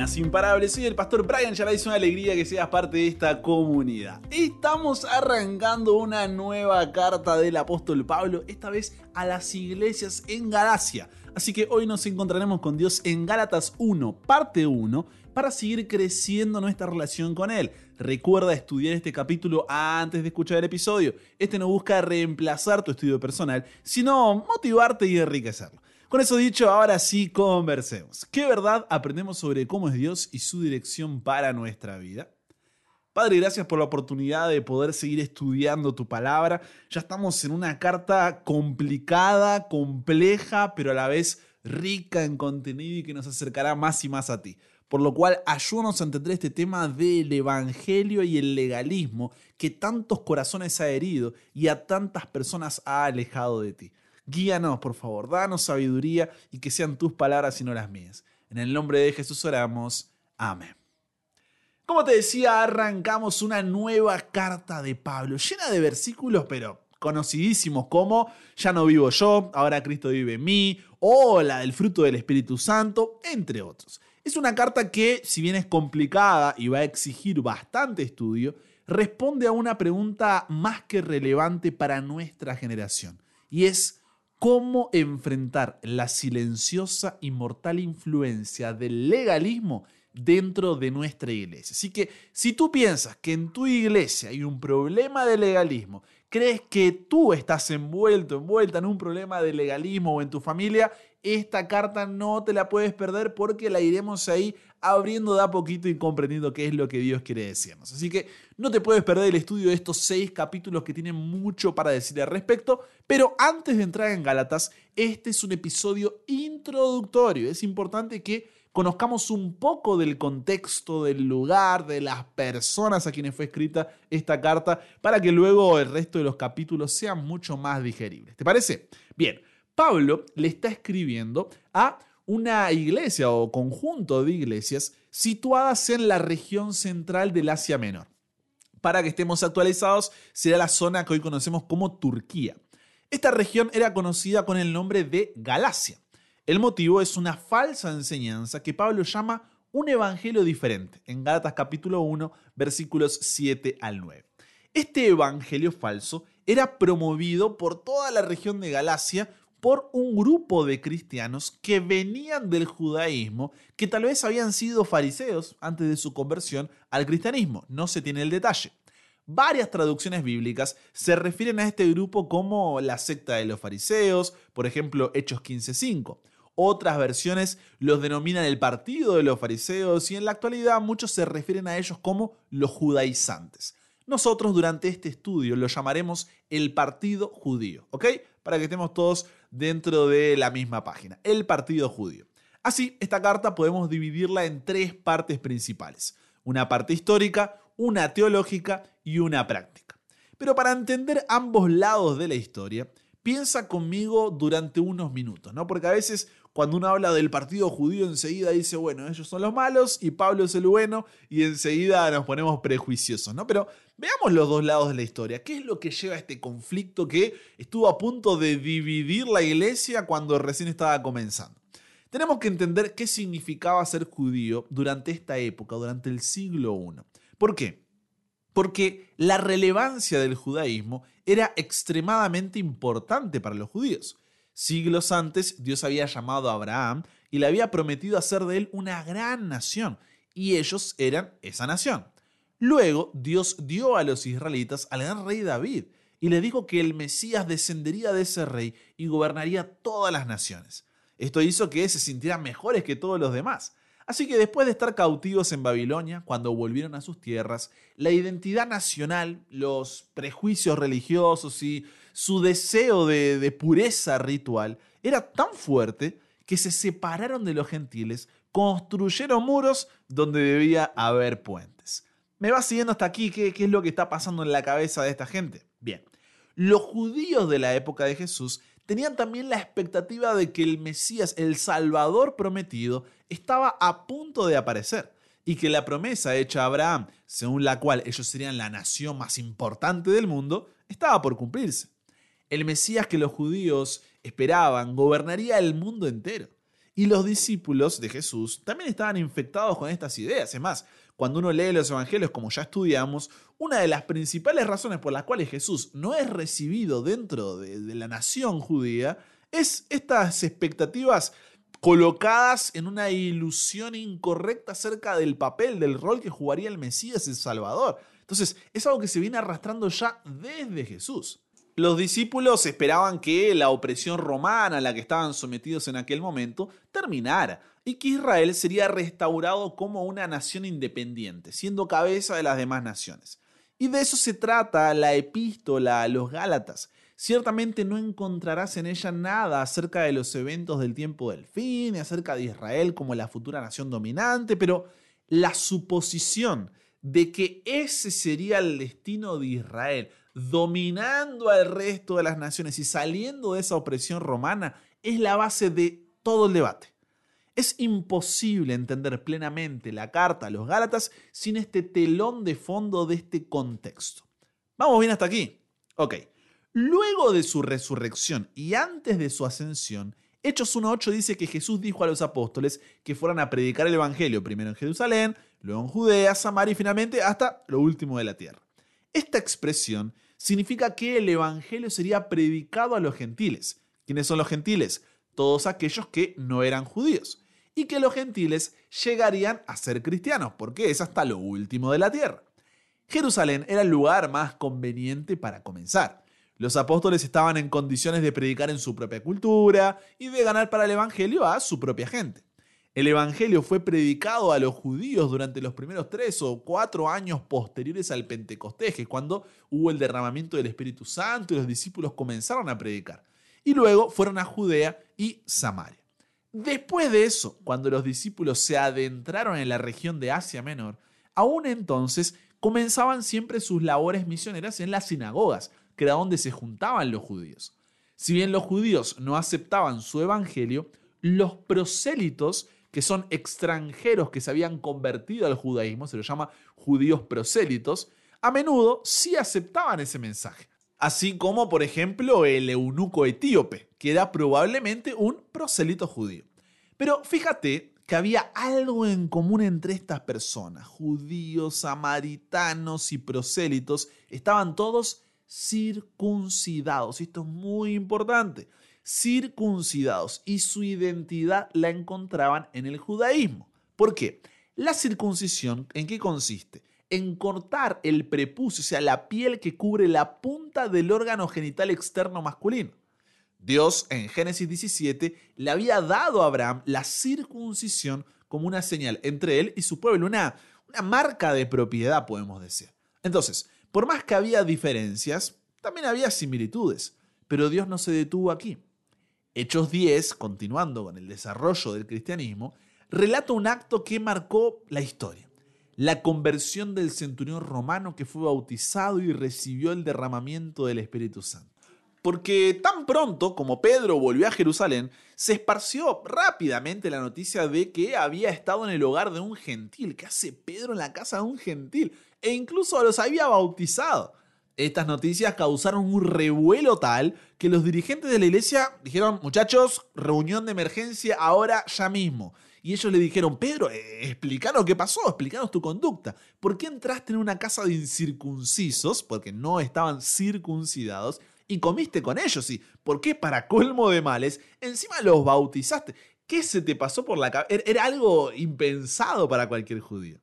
Imparables. Soy el pastor Brian ya es una alegría que seas parte de esta comunidad. Estamos arrancando una nueva carta del apóstol Pablo, esta vez a las iglesias en Galacia. Así que hoy nos encontraremos con Dios en Gálatas 1, parte 1, para seguir creciendo nuestra relación con Él. Recuerda estudiar este capítulo antes de escuchar el episodio. Este no busca reemplazar tu estudio personal, sino motivarte y enriquecerlo. Con eso dicho, ahora sí conversemos. ¿Qué verdad aprendemos sobre cómo es Dios y su dirección para nuestra vida? Padre, gracias por la oportunidad de poder seguir estudiando tu palabra. Ya estamos en una carta complicada, compleja, pero a la vez rica en contenido y que nos acercará más y más a ti. Por lo cual, ayúdanos a entender este tema del evangelio y el legalismo que tantos corazones ha herido y a tantas personas ha alejado de ti. Guíanos, por favor, danos sabiduría y que sean tus palabras y no las mías. En el nombre de Jesús oramos. Amén. Como te decía, arrancamos una nueva carta de Pablo, llena de versículos, pero conocidísimos como Ya no vivo yo, ahora Cristo vive en mí, o la del fruto del Espíritu Santo, entre otros. Es una carta que, si bien es complicada y va a exigir bastante estudio, responde a una pregunta más que relevante para nuestra generación, y es cómo enfrentar la silenciosa y mortal influencia del legalismo dentro de nuestra iglesia. Así que si tú piensas que en tu iglesia hay un problema de legalismo, crees que tú estás envuelto, envuelta en un problema de legalismo o en tu familia, esta carta no te la puedes perder porque la iremos ahí abriendo de a poquito y comprendiendo qué es lo que Dios quiere decirnos. Así que no te puedes perder el estudio de estos seis capítulos que tienen mucho para decir al respecto, pero antes de entrar en Gálatas, este es un episodio introductorio. Es importante que conozcamos un poco del contexto, del lugar, de las personas a quienes fue escrita esta carta, para que luego el resto de los capítulos sean mucho más digeribles. ¿Te parece? Bien, Pablo le está escribiendo a una iglesia o conjunto de iglesias situadas en la región central del Asia Menor. Para que estemos actualizados, será la zona que hoy conocemos como Turquía. Esta región era conocida con el nombre de Galacia. El motivo es una falsa enseñanza que Pablo llama un evangelio diferente, en Gálatas capítulo 1, versículos 7 al 9. Este evangelio falso era promovido por toda la región de Galacia por un grupo de cristianos que venían del judaísmo, que tal vez habían sido fariseos antes de su conversión al cristianismo. No se tiene el detalle. Varias traducciones bíblicas se refieren a este grupo como la secta de los fariseos, por ejemplo Hechos 15.5. Otras versiones los denominan el partido de los fariseos y en la actualidad muchos se refieren a ellos como los judaizantes. Nosotros durante este estudio lo llamaremos el partido judío, ¿ok? Para que estemos todos dentro de la misma página, el Partido Judío. Así, esta carta podemos dividirla en tres partes principales, una parte histórica, una teológica y una práctica. Pero para entender ambos lados de la historia, piensa conmigo durante unos minutos, ¿no? Porque a veces cuando uno habla del partido judío enseguida dice, bueno, ellos son los malos y Pablo es el bueno y enseguida nos ponemos prejuiciosos, ¿no? Pero veamos los dos lados de la historia. ¿Qué es lo que lleva a este conflicto que estuvo a punto de dividir la iglesia cuando recién estaba comenzando? Tenemos que entender qué significaba ser judío durante esta época, durante el siglo I. ¿Por qué? Porque la relevancia del judaísmo era extremadamente importante para los judíos. Siglos antes, Dios había llamado a Abraham y le había prometido hacer de él una gran nación, y ellos eran esa nación. Luego, Dios dio a los israelitas al gran rey David, y le dijo que el Mesías descendería de ese rey y gobernaría todas las naciones. Esto hizo que se sintieran mejores que todos los demás. Así que después de estar cautivos en Babilonia, cuando volvieron a sus tierras, la identidad nacional, los prejuicios religiosos y su deseo de, pureza ritual era tan fuerte que se separaron de los gentiles, construyeron muros donde debía haber puentes. ¿Me va siguiendo hasta aquí? ¿Qué, ¿Qué es lo que está pasando en la cabeza de esta gente? Bien, los judíos de la época de Jesús tenían también la expectativa de que el Mesías, el Salvador prometido, estaba a punto de aparecer y que la promesa hecha a Abraham, según la cual ellos serían la nación más importante del mundo, estaba por cumplirse. El Mesías que los judíos esperaban gobernaría el mundo entero. Y los discípulos de Jesús también estaban infectados con estas ideas. Es más, cuando uno lee los evangelios, como ya estudiamos, una de las principales razones por las cuales Jesús no es recibido dentro de, la nación judía es estas expectativas colocadas en una ilusión incorrecta acerca del papel, del rol que jugaría el Mesías, el Salvador. Entonces, es algo que se viene arrastrando ya desde Jesús. Los discípulos esperaban que la opresión romana a la que estaban sometidos en aquel momento terminara y que Israel sería restaurado como una nación independiente, siendo cabeza de las demás naciones. Y de eso se trata la epístola a los Gálatas. Ciertamente no encontrarás en ella nada acerca de los eventos del tiempo del fin, acerca de Israel como la futura nación dominante, pero la suposición de que ese sería el destino de Israel, dominando al resto de las naciones y saliendo de esa opresión romana, es la base de todo el debate. Es imposible entender plenamente la carta a los Gálatas sin este telón de fondo de este contexto. ¿Vamos bien hasta aquí? Ok. Luego de su resurrección y antes de su ascensión, Hechos 1.8 dice que Jesús dijo a los apóstoles que fueran a predicar el Evangelio primero en Jerusalén, luego en Judea, Samaria y finalmente hasta lo último de la tierra. Esta expresión significa que el Evangelio sería predicado a los gentiles. ¿Quiénes son los gentiles? Todos aquellos que no eran judíos. Y que los gentiles llegarían a ser cristianos, porque es hasta lo último de la tierra. Jerusalén era el lugar más conveniente para comenzar. Los apóstoles estaban en condiciones de predicar en su propia cultura y de ganar para el Evangelio a su propia gente. El Evangelio fue predicado a los judíos durante los primeros tres o cuatro años posteriores al Pentecostés, cuando hubo el derramamiento del Espíritu Santo y los discípulos comenzaron a predicar. Y luego fueron a Judea y Samaria. Después de eso, cuando los discípulos se adentraron en la región de Asia Menor, aún entonces comenzaban siempre sus labores misioneras en las sinagogas, que era donde se juntaban los judíos. Si bien los judíos no aceptaban su evangelio, los prosélitos, que son extranjeros que se habían convertido al judaísmo, se los llama judíos prosélitos, a menudo sí aceptaban ese mensaje. Así como, por ejemplo, el eunuco etíope, que era probablemente un prosélito judío. Pero fíjate que había algo en común entre estas personas, judíos, samaritanos y prosélitos, estaban todos circuncidados. Esto es muy importante. Circuncidados. Y su identidad la encontraban en el judaísmo. ¿Por qué? La circuncisión, ¿en qué consiste? En cortar el prepucio, o sea, la piel que cubre la punta del órgano genital externo masculino. Dios en Génesis 17 le había dado a Abraham la circuncisión como una señal entre él y su pueblo, una, una marca de propiedad, podemos decir. Entonces, por más que había diferencias, también había similitudes, pero Dios no se detuvo aquí. Hechos 10, continuando con el desarrollo del cristianismo, relata un acto que marcó la historia. La conversión del centurión romano que fue bautizado y recibió el derramamiento del Espíritu Santo. Porque tan pronto como Pedro volvió a Jerusalén, se esparció rápidamente la noticia de que había estado en el hogar de un gentil. ¿Qué hace Pedro en la casa de un gentil? e incluso los había bautizado. Estas noticias causaron un revuelo tal que los dirigentes de la iglesia dijeron, muchachos, reunión de emergencia ahora ya mismo. Y ellos le dijeron, Pedro, eh, explícanos qué pasó, explícanos tu conducta. ¿Por qué entraste en una casa de incircuncisos, porque no estaban circuncidados, y comiste con ellos? ¿Y por qué para colmo de males encima los bautizaste? ¿Qué se te pasó por la cabeza? Era algo impensado para cualquier judío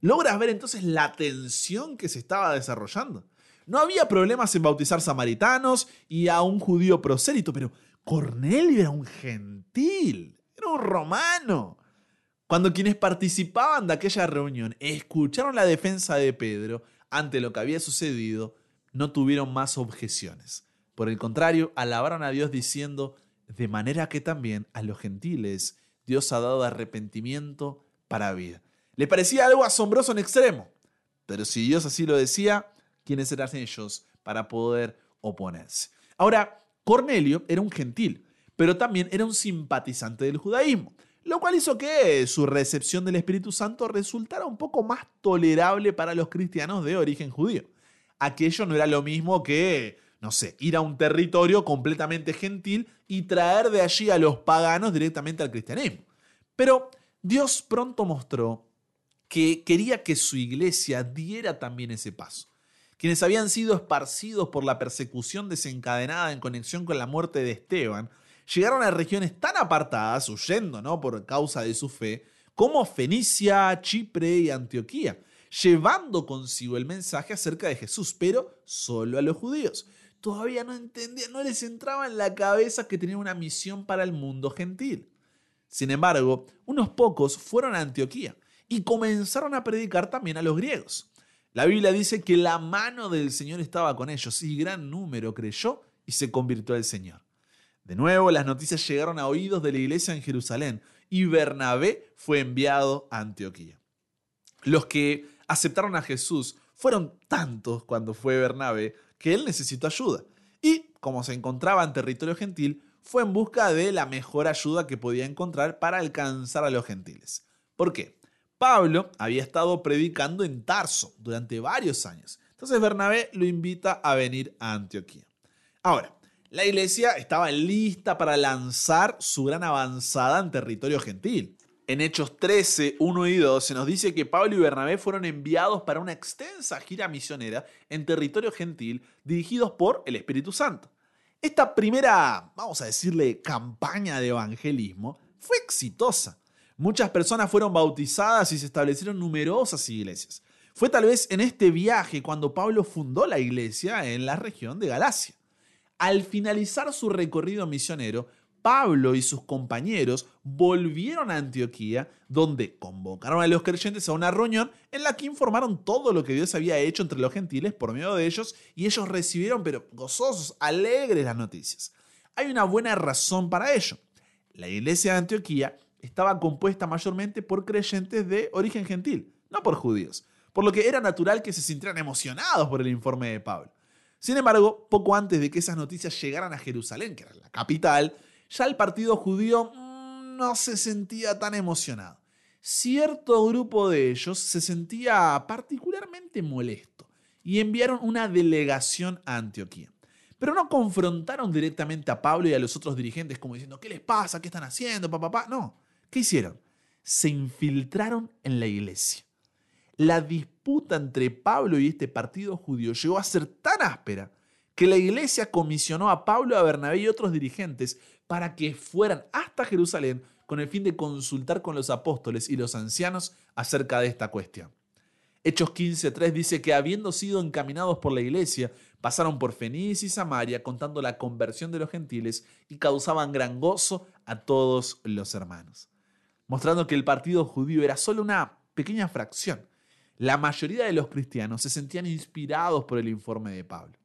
logras ver entonces la tensión que se estaba desarrollando. No había problemas en bautizar samaritanos y a un judío prosélito, pero Cornelio era un gentil, era un romano. Cuando quienes participaban de aquella reunión escucharon la defensa de Pedro ante lo que había sucedido, no tuvieron más objeciones. Por el contrario, alabaron a Dios diciendo, de manera que también a los gentiles Dios ha dado arrepentimiento para vida. Le parecía algo asombroso en extremo. Pero si Dios así lo decía, ¿quiénes eran ellos para poder oponerse? Ahora, Cornelio era un gentil, pero también era un simpatizante del judaísmo, lo cual hizo que su recepción del Espíritu Santo resultara un poco más tolerable para los cristianos de origen judío. Aquello no era lo mismo que no sé, ir a un territorio completamente gentil y traer de allí a los paganos directamente al cristianismo. Pero Dios pronto mostró que quería que su iglesia diera también ese paso. Quienes habían sido esparcidos por la persecución desencadenada en conexión con la muerte de Esteban, llegaron a regiones tan apartadas, huyendo ¿no? por causa de su fe, como Fenicia, Chipre y Antioquía, llevando consigo el mensaje acerca de Jesús, pero solo a los judíos. Todavía no entendían, no les entraba en la cabeza que tenían una misión para el mundo gentil. Sin embargo, unos pocos fueron a Antioquía y comenzaron a predicar también a los griegos. La Biblia dice que la mano del Señor estaba con ellos y gran número creyó y se convirtió al Señor. De nuevo, las noticias llegaron a oídos de la iglesia en Jerusalén y Bernabé fue enviado a Antioquía. Los que aceptaron a Jesús fueron tantos cuando fue Bernabé que él necesitó ayuda. Y, como se encontraba en territorio gentil, fue en busca de la mejor ayuda que podía encontrar para alcanzar a los gentiles. ¿Por qué? Pablo había estado predicando en Tarso durante varios años. Entonces Bernabé lo invita a venir a Antioquía. Ahora, la iglesia estaba lista para lanzar su gran avanzada en territorio gentil. En Hechos 13, 1 y 2 se nos dice que Pablo y Bernabé fueron enviados para una extensa gira misionera en territorio gentil dirigidos por el Espíritu Santo. Esta primera, vamos a decirle, campaña de evangelismo fue exitosa. Muchas personas fueron bautizadas y se establecieron numerosas iglesias. Fue tal vez en este viaje cuando Pablo fundó la iglesia en la región de Galacia. Al finalizar su recorrido misionero, Pablo y sus compañeros volvieron a Antioquía, donde convocaron a los creyentes a una reunión en la que informaron todo lo que Dios había hecho entre los gentiles por medio de ellos, y ellos recibieron, pero gozosos, alegres las noticias. Hay una buena razón para ello. La iglesia de Antioquía estaba compuesta mayormente por creyentes de origen gentil, no por judíos, por lo que era natural que se sintieran emocionados por el informe de Pablo. Sin embargo, poco antes de que esas noticias llegaran a Jerusalén, que era la capital, ya el partido judío mm, no se sentía tan emocionado. Cierto grupo de ellos se sentía particularmente molesto y enviaron una delegación a Antioquía. Pero no confrontaron directamente a Pablo y a los otros dirigentes como diciendo, ¿qué les pasa? ¿Qué están haciendo? Papá, No, ¿qué hicieron? Se infiltraron en la iglesia la disputa entre Pablo y este partido judío llegó a ser tan áspera que la iglesia comisionó a Pablo, a Bernabé y otros dirigentes para que fueran hasta Jerusalén con el fin de consultar con los apóstoles y los ancianos acerca de esta cuestión. Hechos 15.3 dice que habiendo sido encaminados por la iglesia, pasaron por Fenicia y Samaria contando la conversión de los gentiles y causaban gran gozo a todos los hermanos. Mostrando que el partido judío era solo una pequeña fracción la mayoría de los cristianos se sentían inspirados por el informe de Pablo.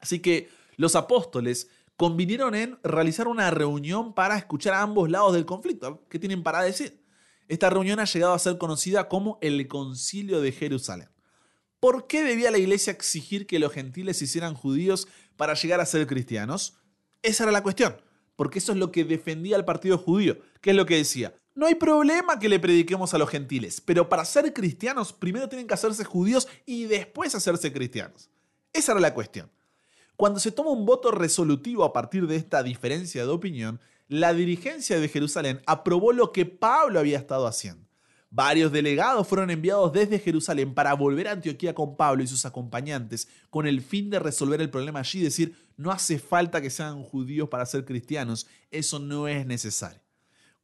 Así que los apóstoles convinieron en realizar una reunión para escuchar a ambos lados del conflicto. ¿Qué tienen para decir? Esta reunión ha llegado a ser conocida como el Concilio de Jerusalén. ¿Por qué debía la iglesia exigir que los gentiles se hicieran judíos para llegar a ser cristianos? Esa era la cuestión, porque eso es lo que defendía el partido judío. ¿Qué es lo que decía? No hay problema que le prediquemos a los gentiles, pero para ser cristianos primero tienen que hacerse judíos y después hacerse cristianos. Esa era la cuestión. Cuando se toma un voto resolutivo a partir de esta diferencia de opinión, la dirigencia de Jerusalén aprobó lo que Pablo había estado haciendo. Varios delegados fueron enviados desde Jerusalén para volver a Antioquía con Pablo y sus acompañantes con el fin de resolver el problema allí, decir, no hace falta que sean judíos para ser cristianos, eso no es necesario.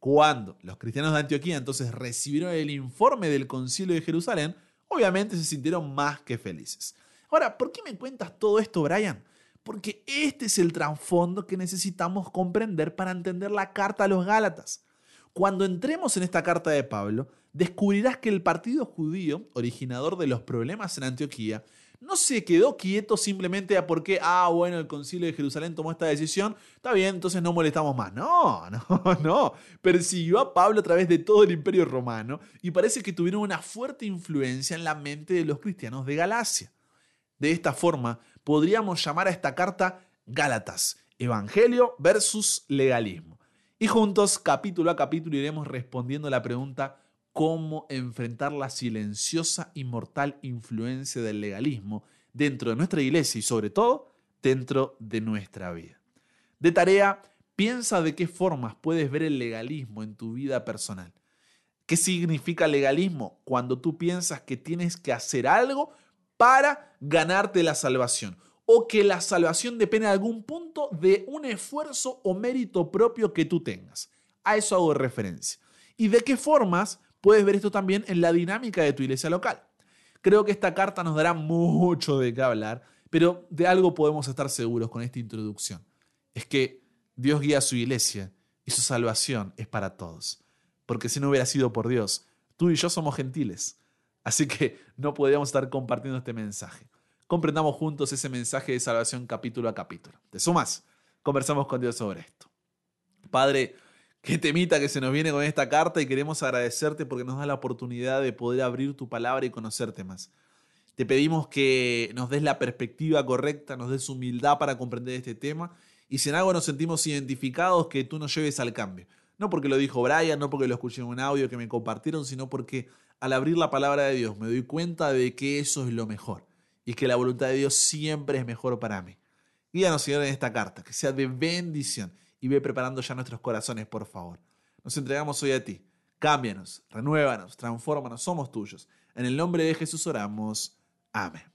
Cuando los cristianos de Antioquía entonces recibieron el informe del concilio de Jerusalén, obviamente se sintieron más que felices. Ahora, ¿por qué me cuentas todo esto, Brian? Porque este es el trasfondo que necesitamos comprender para entender la carta a los Gálatas. Cuando entremos en esta carta de Pablo, descubrirás que el partido judío, originador de los problemas en Antioquía, no se quedó quieto simplemente a porque, ah, bueno, el concilio de Jerusalén tomó esta decisión, está bien, entonces no molestamos más. No, no, no. Persiguió a Pablo a través de todo el imperio romano y parece que tuvieron una fuerte influencia en la mente de los cristianos de Galacia. De esta forma, podríamos llamar a esta carta Gálatas, Evangelio versus legalismo. Y juntos, capítulo a capítulo, iremos respondiendo la pregunta, cómo enfrentar la silenciosa y mortal influencia del legalismo dentro de nuestra iglesia y sobre todo dentro de nuestra vida. De tarea, piensa de qué formas puedes ver el legalismo en tu vida personal. ¿Qué significa legalismo? Cuando tú piensas que tienes que hacer algo para ganarte la salvación o que la salvación depende en algún punto de un esfuerzo o mérito propio que tú tengas. A eso hago referencia. ¿Y de qué formas puedes ver esto también en la dinámica de tu iglesia local? Creo que esta carta nos dará mucho de qué hablar, pero de algo podemos estar seguros con esta introducción. Es que Dios guía a su iglesia y su salvación es para todos. Porque si no hubiera sido por Dios, tú y yo somos gentiles. Así que no podríamos estar compartiendo este mensaje comprendamos juntos ese mensaje de salvación capítulo a capítulo. ¿Te sumas? Conversamos con Dios sobre esto. Padre, qué temita que se nos viene con esta carta y queremos agradecerte porque nos da la oportunidad de poder abrir tu palabra y conocerte más. Te pedimos que nos des la perspectiva correcta, nos des humildad para comprender este tema y si en algo nos sentimos identificados, que tú nos lleves al cambio. No porque lo dijo Brian, no porque lo escuché en un audio que me compartieron, sino porque al abrir la palabra de Dios me doy cuenta de que eso es lo mejor y que la voluntad de Dios siempre es mejor para mí. Guíanos, Señor, en esta carta, que sea de bendición y ve preparando ya nuestros corazones, por favor. Nos entregamos hoy a ti. Cámbianos, renuévanos, transfórmanos, somos tuyos. En el nombre de Jesús oramos. Amén.